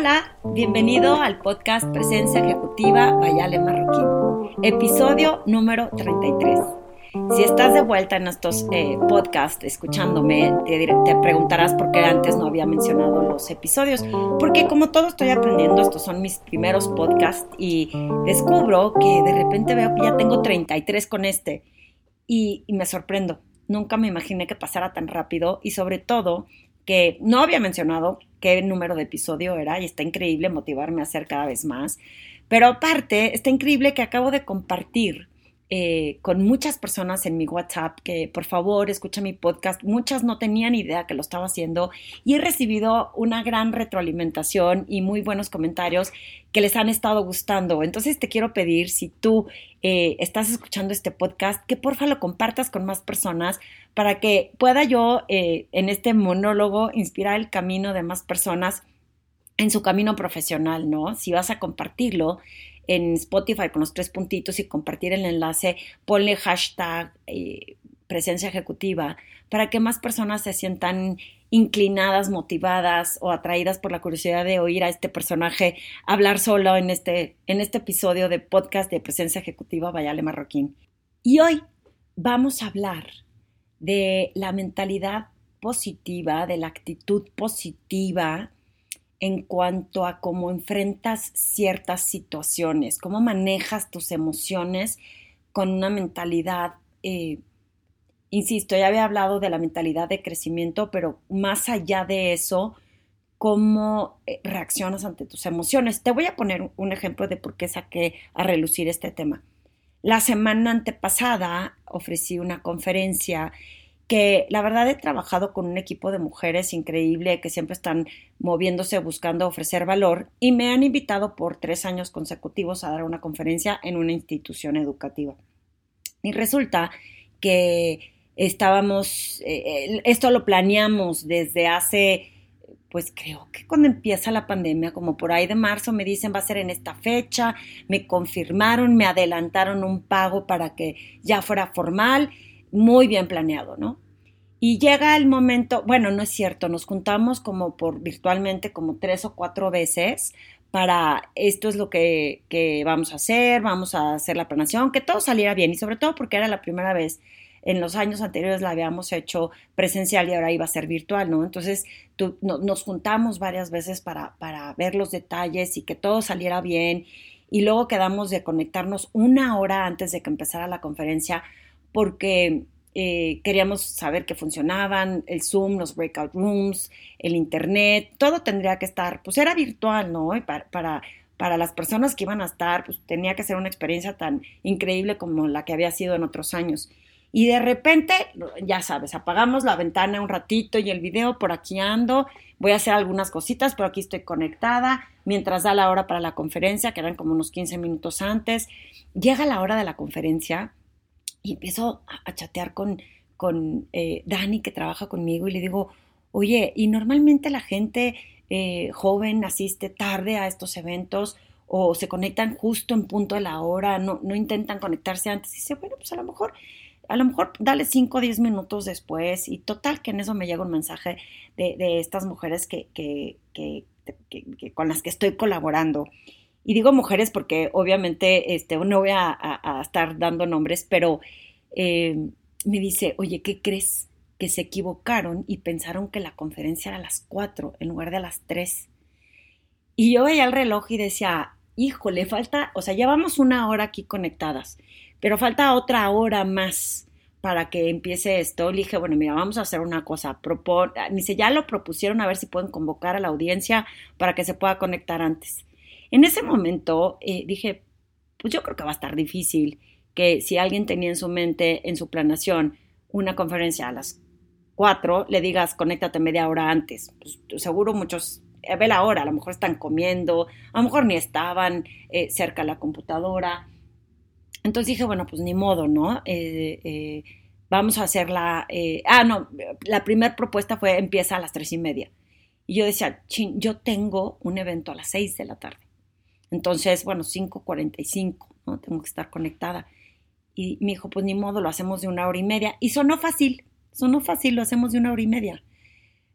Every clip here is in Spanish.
Hola, bienvenido al podcast Presencia Ejecutiva Bayale Marroquín, episodio número 33. Si estás de vuelta en estos eh, podcasts escuchándome, te, preguntarás por qué antes no había mencionado los episodios. Porque como todo estoy aprendiendo, estos son mis primeros podcasts y descubro que de repente veo que ya tengo 33 con este y, y me sorprendo. Nunca me imaginé que pasara tan rápido y sobre todo que no había mencionado qué número de episodio era y está increíble motivarme a hacer cada vez más. Pero aparte, está increíble que acabo de compartir eh, con muchas personas en mi WhatsApp que por favor escucha mi podcast. Muchas no tenían idea que lo estaba haciendo y he recibido una gran retroalimentación y muy buenos comentarios que les han estado gustando. Entonces te quiero pedir, si tú eh, estás escuchando este podcast, que porfa lo compartas con más personas para que pueda yo eh, en este monólogo inspirar el camino de más personas en su camino profesional, ¿no? Si vas a compartirlo, en Spotify con los tres puntitos y compartir el enlace, ponle hashtag eh, presencia ejecutiva para que más personas se sientan inclinadas, motivadas o atraídas por la curiosidad de oír a este personaje hablar solo en este, en este episodio de podcast de presencia ejecutiva Vayale Marroquín. Y hoy vamos a hablar de la mentalidad positiva, de la actitud positiva, en cuanto a cómo enfrentas ciertas situaciones, cómo manejas tus emociones con una mentalidad, eh, insisto, ya había hablado de la mentalidad de crecimiento, pero más allá de eso, cómo eh, reaccionas ante tus emociones. Te voy a poner un ejemplo de por qué saqué a relucir este tema. La semana antepasada ofrecí una conferencia que la verdad he trabajado con un equipo de mujeres increíble que siempre están moviéndose buscando ofrecer valor y me han invitado por tres años consecutivos a dar una conferencia en una institución educativa. Y resulta que estábamos, eh, esto lo planeamos desde hace, pues creo que cuando empieza la pandemia, como por ahí de marzo, me dicen va a ser en esta fecha, me confirmaron, me adelantaron un pago para que ya fuera formal muy bien planeado, ¿no? Y llega el momento, bueno, no es cierto, nos juntamos como por virtualmente como tres o cuatro veces para esto es lo que, que, vamos a hacer, vamos a hacer la planeación, que todo saliera bien y sobre todo porque era la primera vez. En los años anteriores la habíamos hecho presencial y ahora iba a ser virtual, ¿no? Entonces nos juntamos varias veces para, para ver los detalles y que todo saliera bien y luego quedamos de conectarnos una hora antes de que empezara la conferencia porque eh, queríamos saber que funcionaban, el Zoom, los breakout rooms, el Internet, todo tendría que estar, pues era virtual, ¿no? para, para, para, las personas que iban a estar, pues tenía que ser una experiencia tan increíble como la que había sido en otros años. Y de repente, ya sabes, apagamos la ventana un ratito y el video por aquí ando, voy a hacer algunas cositas, pero aquí estoy conectada, mientras da la hora para la conferencia, que eran como unos 15 minutos antes. Llega la hora de la conferencia y empiezo a, chatear con, con eh, Dani que trabaja conmigo y le digo, oye, y normalmente la gente eh, joven asiste tarde a estos eventos o se conectan justo en punto de la hora, no, no intentan conectarse antes. Y dice, bueno, pues a lo mejor, a lo mejor dale 5 o 10 minutos después. Y total que en eso me llega un mensaje de, de estas mujeres que, que, que, con las que estoy colaborando. Y digo mujeres porque obviamente este, no voy a, estar dando nombres, pero eh, me dice, oye, ¿qué crees? Que se equivocaron y pensaron que la conferencia era a las 4 en lugar de a las 3. Y yo veía el reloj y decía, híjole, falta, o sea, llevamos una hora aquí conectadas, pero falta otra hora más para que empiece esto. Le dije, bueno, mira, vamos a hacer una cosa. Propon, dice, ya lo propusieron a ver si pueden convocar a la audiencia para que se pueda conectar antes. En ese momento eh, dije, pues yo creo que va a estar difícil que si alguien tenía en su mente, en su planación, una conferencia a las 4, le digas, conéctate media hora antes. Pues, seguro muchos, eh, ve la hora, a lo mejor están comiendo, a lo mejor ni estaban eh, cerca de la computadora. Entonces dije, bueno, pues ni modo, ¿no? vamos a hacer la... ah, no, la primera propuesta fue empieza a las tres y media. Y yo decía, chin, yo tengo un evento a las 6 de la tarde. Entonces, bueno, 5.45, ¿no? Tengo que estar conectada. Y me dijo, pues ni modo, lo hacemos de una hora y media. Y sonó fácil, sonó fácil, lo hacemos de una hora y media.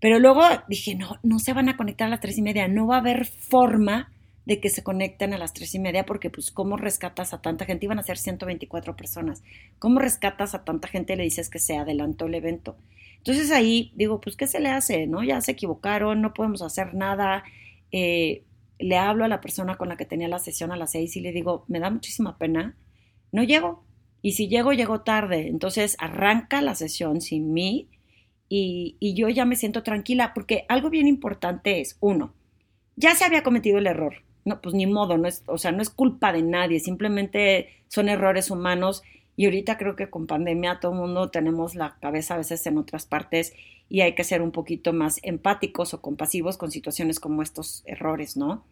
Pero luego dije, no, no se van a conectar a las tres y media, no va a haber forma de que se conecten a las tres y media, porque pues cómo rescatas a tanta gente, iban a ser 124 personas, cómo rescatas a tanta gente y le dices que se adelantó el evento. Entonces ahí digo, pues ¿qué se le hace? ¿No? Ya se equivocaron, no podemos hacer nada. Eh, le hablo a la persona con la que tenía la sesión a las seis y le digo, me da muchísima pena, no llego. Y si llego, llego tarde. Entonces arranca la sesión sin mí y, yo ya me siento tranquila porque algo bien importante es, uno, ya se había cometido el error. No, pues ni modo, no es, o sea, no es culpa de nadie, simplemente son errores humanos y ahorita creo que con pandemia todo el mundo tenemos la cabeza a veces en otras partes y hay que ser un poquito más empáticos o compasivos con situaciones como estos errores, ¿no?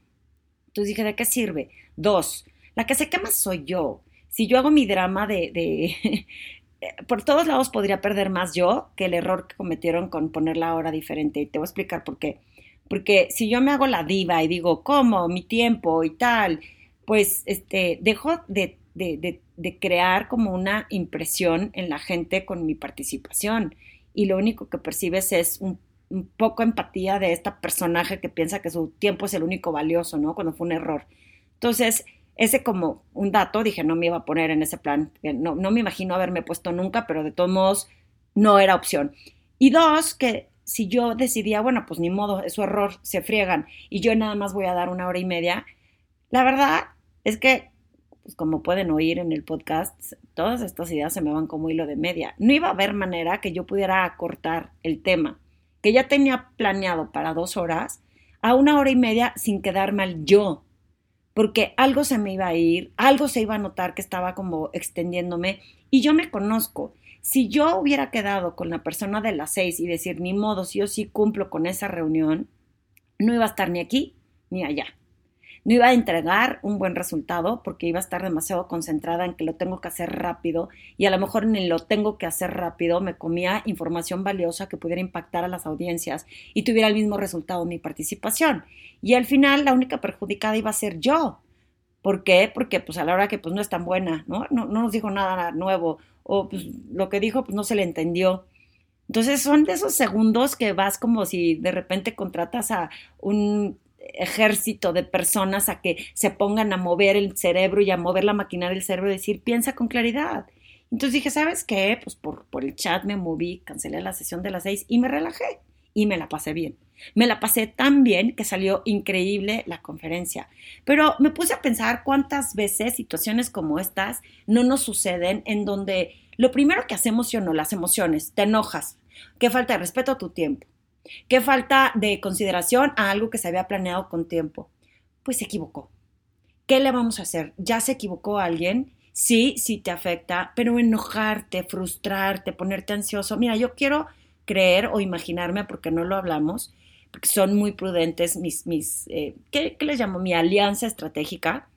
Entonces dije, ¿de qué sirve? Dos, la que se quema soy yo. Si yo hago mi drama de, de por todos lados podría perder más yo que el error que cometieron con poner la hora diferente. Y te voy a explicar por qué. Porque si yo me hago la diva y digo, ¿cómo? Mi tiempo y tal, pues este, dejo de, de, de crear como una impresión en la gente con mi participación y lo único que percibes es un, poco empatía de esta personaje que piensa que su tiempo es el único valioso, ¿no? Cuando fue un error. Entonces, ese como un dato, dije, no me iba a poner en ese plan, no, no me imagino haberme puesto nunca, pero de todos modos no era opción. Y dos, que si yo decidía, bueno, pues ni modo, es su error, se friegan, y yo nada más voy a dar una hora y media, la verdad es que pues como pueden oír en el podcast, todas estas ideas se me van como hilo de media. No iba a haber manera que yo pudiera acortar el tema, que ya tenía planeado para dos horas, a una hora y media sin quedar mal yo, porque algo se me iba a ir, algo se iba a notar que estaba como extendiéndome y yo me conozco. Si yo hubiera quedado con la persona de las seis y decir, ni modo, si yo sí cumplo con esa reunión, no iba a estar ni aquí ni allá no iba a entregar un buen resultado porque iba a estar demasiado concentrada en que lo tengo que hacer rápido y a lo mejor en lo tengo que hacer rápido me comía información valiosa que pudiera impactar a las audiencias y tuviera el mismo resultado mi participación. Y al final la única perjudicada iba a ser yo. ¿Por qué? Porque pues a la hora que pues no es tan buena, ¿no? No, no nos dijo nada nuevo o pues lo que dijo pues no se le entendió. Entonces son de esos segundos que vas como si de repente contratas a un ejército de personas a que se pongan a mover el cerebro y a mover la maquinaria del cerebro y decir, piensa con claridad. Entonces dije, ¿sabes qué? Pues por, por el chat me moví, cancelé la sesión de las seis y me relajé y me la pasé bien. Me la pasé tan bien que salió increíble la conferencia. Pero me puse a pensar cuántas veces situaciones como estas no nos suceden en donde lo primero que hacemos, o no, las emociones, te enojas, que falta de respeto a tu tiempo, ¿Qué falta de consideración a algo que se había planeado con tiempo? Pues se equivocó. ¿Qué le vamos a hacer? ¿Ya se equivocó alguien? Sí, sí te afecta, pero enojarte, frustrarte, ponerte ansioso. Mira, yo quiero creer o imaginarme, porque no lo hablamos, porque son muy prudentes mis, mis eh, ¿qué, les llamo? Mi alianza estratégica,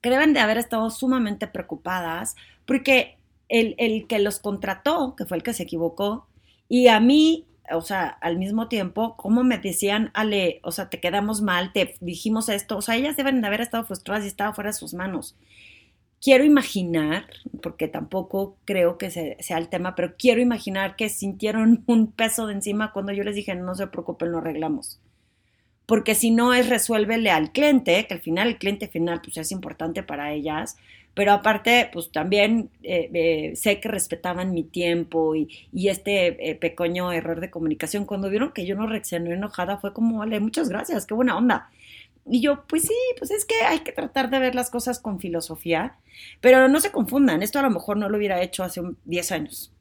que deben de haber estado sumamente preocupadas, porque el, el que los contrató, que fue el que se equivocó, y a mí o sea, al mismo tiempo, como me decían, Ale, o sea, te quedamos mal, te dijimos esto, o sea, ellas deben de haber estado frustradas y estaba fuera de sus manos. Quiero imaginar, porque tampoco creo que sea el tema, pero quiero imaginar que sintieron un peso de encima cuando yo les dije, no se preocupen, lo arreglamos. Porque si no es resuélvele al cliente, que al final el cliente final pues es importante para ellas, pero aparte, pues también eh, eh, sé que respetaban mi tiempo y, este eh, pequeño error de comunicación. Cuando vieron que yo no reaccioné enojada, fue como, vale, muchas gracias, qué buena onda. Y yo, pues sí, pues es que hay que tratar de ver las cosas con filosofía, pero no se confundan, esto a lo mejor no lo hubiera hecho hace 10 años.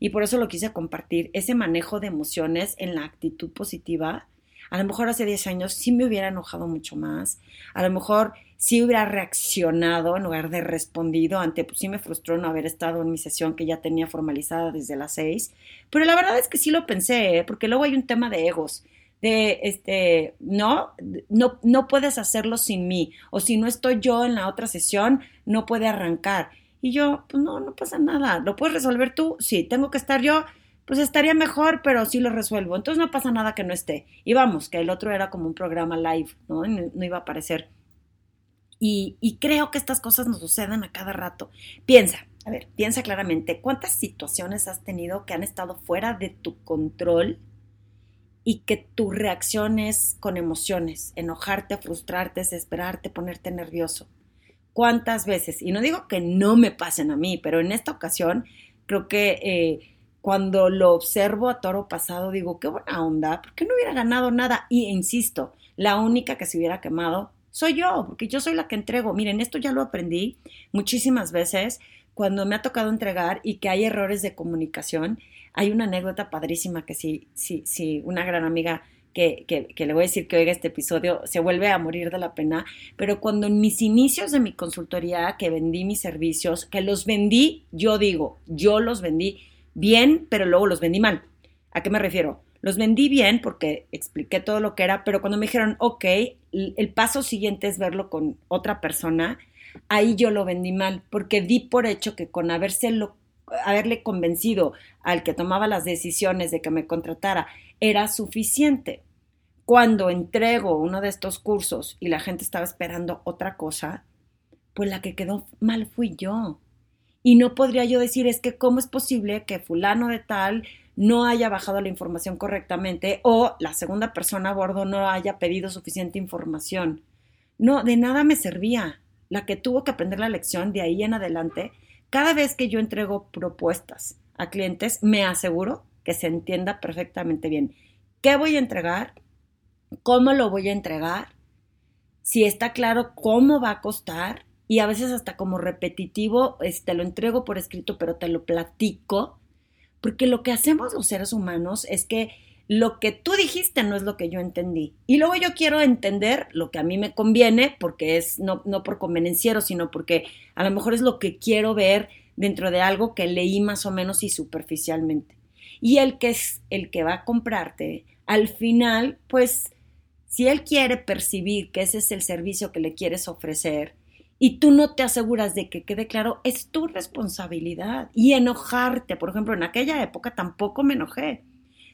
Y por eso lo quise compartir, ese manejo de emociones en la actitud positiva. A lo mejor hace 10 años sí me hubiera enojado mucho más, a lo mejor si hubiera reaccionado en lugar de respondido ante, pues sí me frustró no haber estado en mi sesión que ya tenía formalizada desde las seis, pero la verdad es que sí lo pensé, ¿eh? porque luego hay un tema de egos, de, este, no, no, no puedes hacerlo sin mí, o si no estoy yo en la otra sesión, no puede arrancar. Y yo, pues no, no pasa nada, ¿lo puedes resolver tú? Sí, tengo que estar yo, pues estaría mejor, pero sí lo resuelvo. Entonces no pasa nada que no esté. Y vamos, que el otro era como un programa live, ¿no? No iba a aparecer. Y, creo que estas cosas nos suceden a cada rato. Piensa, a ver, piensa claramente, ¿cuántas situaciones has tenido que han estado fuera de tu control y que tu reacción es con emociones, enojarte, frustrarte, desesperarte, ponerte nervioso. ¿Cuántas veces? Y no digo que no me pasen a mí, pero en esta ocasión creo que eh, cuando lo observo a toro pasado digo, qué buena onda, ¿por qué no hubiera ganado nada? Y insisto, la única que se hubiera quemado soy yo, porque yo soy la que entrego. Miren, esto ya lo aprendí muchísimas veces cuando me ha tocado entregar y que hay errores de comunicación. Hay una anécdota padrísima que sí, sí, sí, una gran amiga que, que, le voy a decir que oiga este episodio, se vuelve a morir de la pena, pero cuando en mis inicios de mi consultoría, que vendí mis servicios, que los vendí, yo digo, yo los vendí bien, pero luego los vendí mal. ¿A qué me refiero? Los vendí bien porque expliqué todo lo que era, pero cuando me dijeron, ok, el paso siguiente es verlo con otra persona, ahí yo lo vendí mal, porque di por hecho que con haberle convencido al que tomaba las decisiones de que me contratara era suficiente. Cuando entrego uno de estos cursos y la gente estaba esperando otra cosa, pues la que quedó mal fui yo. Y no podría yo decir, es que cómo es posible que fulano de tal no haya bajado la información correctamente o la segunda persona a bordo no haya pedido suficiente información. No, de nada me servía. La que tuvo que aprender la lección de ahí en adelante, cada vez que yo entrego propuestas a clientes, me aseguro que se entienda perfectamente bien. ¿Qué voy a entregar? ¿Cómo lo voy a entregar? Si está claro cómo va a costar y a veces hasta como repetitivo, te este, lo entrego por escrito, pero te lo platico porque lo que hacemos los seres humanos es que lo que tú dijiste no es lo que yo entendí. Y luego yo quiero entender lo que a mí me conviene, porque es no, no por convenenciero, sino porque a lo mejor es lo que quiero ver dentro de algo que leí más o menos y superficialmente. Y el que es el que va a comprarte, al final, pues, si él quiere percibir que ese es el servicio que le quieres ofrecer, y tú no te aseguras de que quede claro, es tu responsabilidad. Y enojarte, por ejemplo, en aquella época tampoco me enojé.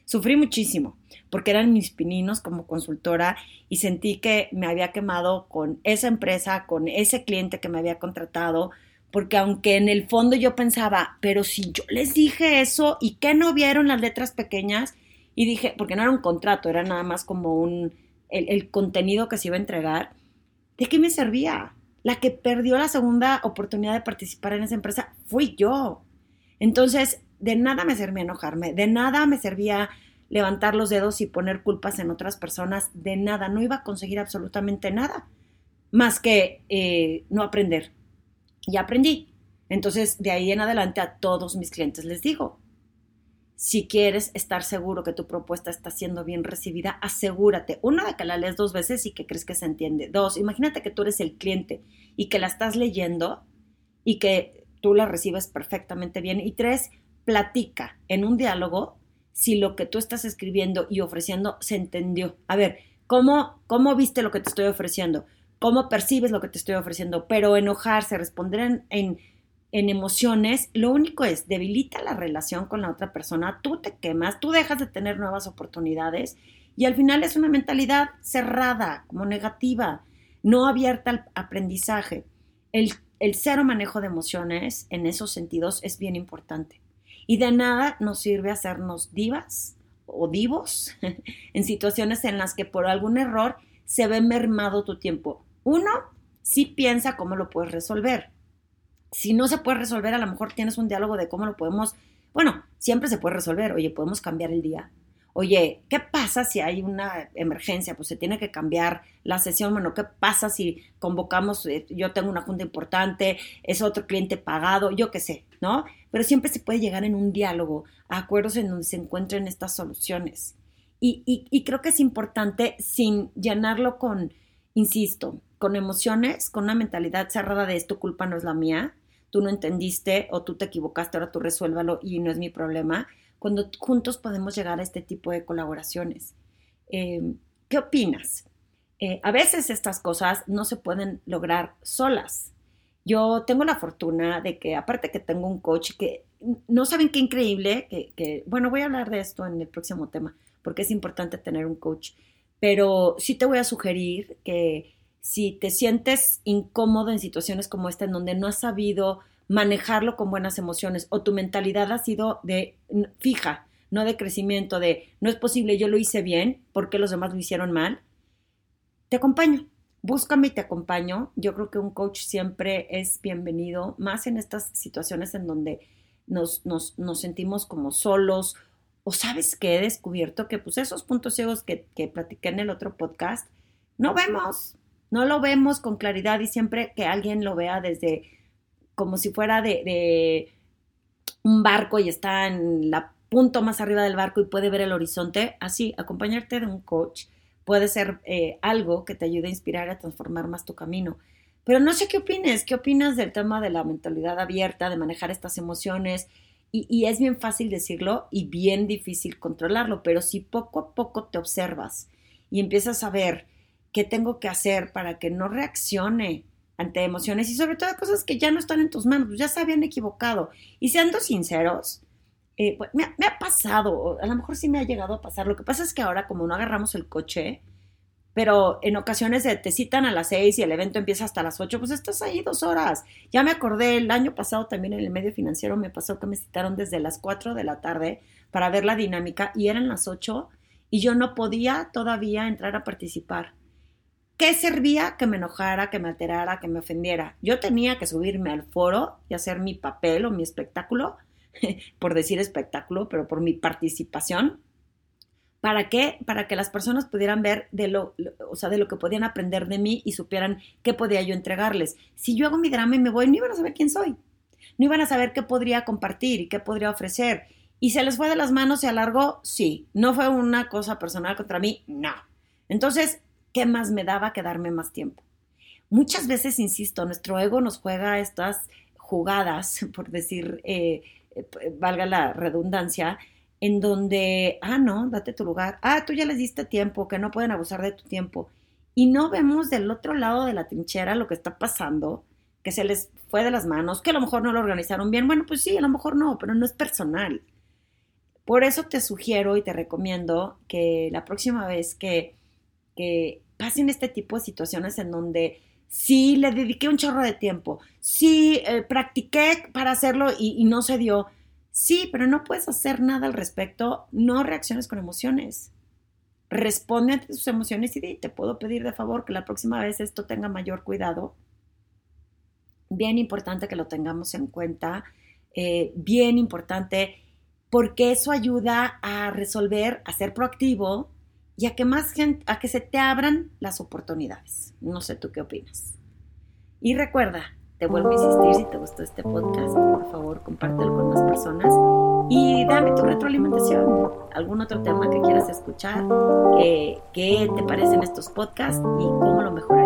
Sufrí muchísimo porque eran mis pininos como consultora y sentí que me había quemado con esa empresa, con ese cliente que me había contratado, porque aunque en el fondo yo pensaba, pero si yo les dije eso y que no vieron las letras pequeñas, y dije, porque no era un contrato, era nada más como un, el, el contenido que se iba a entregar, ¿de qué me servía? La que perdió la segunda oportunidad de participar en esa empresa fui yo. Entonces, de nada me servía enojarme, de nada me servía levantar los dedos y poner culpas en otras personas, de nada, no iba a conseguir absolutamente nada, más que eh, no aprender. Y aprendí. Entonces, de ahí en adelante a todos mis clientes les digo, si quieres estar seguro que tu propuesta está siendo bien recibida, asegúrate, uno, de que la lees dos veces y que crees que se entiende. Dos, imagínate que tú eres el cliente y que la estás leyendo y que tú la recibes perfectamente bien. Y tres, platica en un diálogo si lo que tú estás escribiendo y ofreciendo se entendió. A ver, ¿cómo, cómo viste lo que te estoy ofreciendo? ¿Cómo percibes lo que te estoy ofreciendo? Pero enojarse, responder en en emociones, lo único es debilita la relación con la otra persona, tú te quemas, tú dejas de tener nuevas oportunidades y al final es una mentalidad cerrada, como negativa, no abierta al aprendizaje. El, el cero manejo de emociones en esos sentidos es bien importante. Y de nada nos sirve hacernos divas o divos en situaciones en las que por algún error se ve mermado tu tiempo. Uno, sí piensa cómo lo puedes resolver si no se puede resolver, a lo mejor tienes un diálogo de cómo lo podemos, bueno, siempre se puede resolver, oye, podemos cambiar el día. Oye, ¿qué pasa si hay una emergencia? Pues se tiene que cambiar la sesión. Bueno, ¿qué pasa si convocamos, eh, yo tengo una junta importante, es otro cliente pagado, yo qué sé, ¿no? Pero siempre se puede llegar en un diálogo a acuerdos en donde se encuentren estas soluciones. Y, y creo que es importante sin llenarlo con, insisto, con emociones, con una mentalidad cerrada de esto culpa no es la mía, tú no entendiste o tú te equivocaste, ahora tú resuélvalo y no es mi problema, cuando juntos podemos llegar a este tipo de colaboraciones. Em, ¿Qué opinas? Eh, a veces estas cosas no se pueden lograr solas. Yo tengo la fortuna de que, aparte que tengo un coach que no saben qué increíble, que, que, bueno, voy a hablar de esto en el próximo tema, porque es importante tener un coach, pero sí te voy a sugerir que si te sientes incómodo en situaciones como esta, en donde no has sabido manejarlo con buenas emociones o tu mentalidad ha sido de fija, no de crecimiento, de no es posible, yo lo hice bien, ¿por qué los demás lo hicieron mal? Te acompaño, búscame y te acompaño. Yo creo que un coach siempre es bienvenido, más en estas situaciones en donde nos, nos, nos sentimos como solos. O sabes que he descubierto que pues esos puntos ciegos que, que platiqué en el otro podcast, no vemos, no lo vemos con claridad y siempre que alguien lo vea desde como si fuera de, un barco y está en la punto más arriba del barco y puede ver el horizonte, así, acompañarte de un coach puede ser eh, algo que te ayude a inspirar a transformar más tu camino. Pero no sé qué opines, qué opinas del tema de la mentalidad abierta, de manejar estas emociones. Y, es bien fácil decirlo y bien difícil controlarlo, pero si poco a poco te observas y empiezas a ver qué tengo que hacer para que no reaccione ante emociones y sobre todo cosas que ya no están en tus manos, pues ya se habían equivocado. Y siendo sinceros, eh, pues, me, me, ha pasado, a lo mejor sí me ha llegado a pasar. Lo que pasa es que ahora como no agarramos el coche, pero en ocasiones te citan a las seis y el evento empieza hasta las ocho, pues estás ahí dos horas. Ya me acordé, el año pasado también en el medio financiero me pasó que me citaron desde las cuatro de la tarde para ver la dinámica y eran las ocho y yo no podía todavía entrar a participar. ¿Qué servía que me enojara, que me alterara, que me ofendiera? Yo tenía que subirme al foro y hacer mi papel o mi espectáculo por decir espectáculo, pero por mi participación. ¿Para qué? Para que las personas pudieran ver de lo, o sea, de lo que podían aprender de mí y supieran qué podía yo entregarles. Si yo hago mi drama y me voy, no iban a saber quién soy. No iban a saber qué podría compartir y qué podría ofrecer. ¿Y se les fue de las manos y alargó? Sí. ¿No fue una cosa personal contra mí? No. Entonces, ¿qué más me daba que darme más tiempo? Muchas veces, insisto, nuestro ego nos juega estas jugadas, por decir, eh, eh, valga la redundancia, en donde, ah, no, date tu lugar, ah, tú ya les diste tiempo, que no pueden abusar de tu tiempo. Y no vemos del otro lado de la trinchera lo que está pasando, que se les fue de las manos, que a lo mejor no lo organizaron bien. Bueno, pues sí, a lo mejor no, pero no es personal. Por eso te sugiero y te recomiendo que la próxima vez que, que pasen este tipo de situaciones en donde sí le dediqué un chorro de tiempo, sí eh, practiqué para hacerlo y, no se dio. Sí, pero no puedes hacer nada al respecto, no reacciones con emociones. Responde ante tus emociones y te puedo pedir de favor que la próxima vez esto tenga mayor cuidado. Bien importante que lo tengamos en cuenta, eh, bien importante, porque eso ayuda a resolver, a ser proactivo, y a que más gente, a que se te abran las oportunidades. No sé tú qué opinas. Y recuerda, te vuelvo a insistir, si te gustó este podcast, por favor, compártelo con más personas y dame tu retroalimentación. Algún otro tema que quieras escuchar, qué te parecen estos podcasts y cómo lo mejor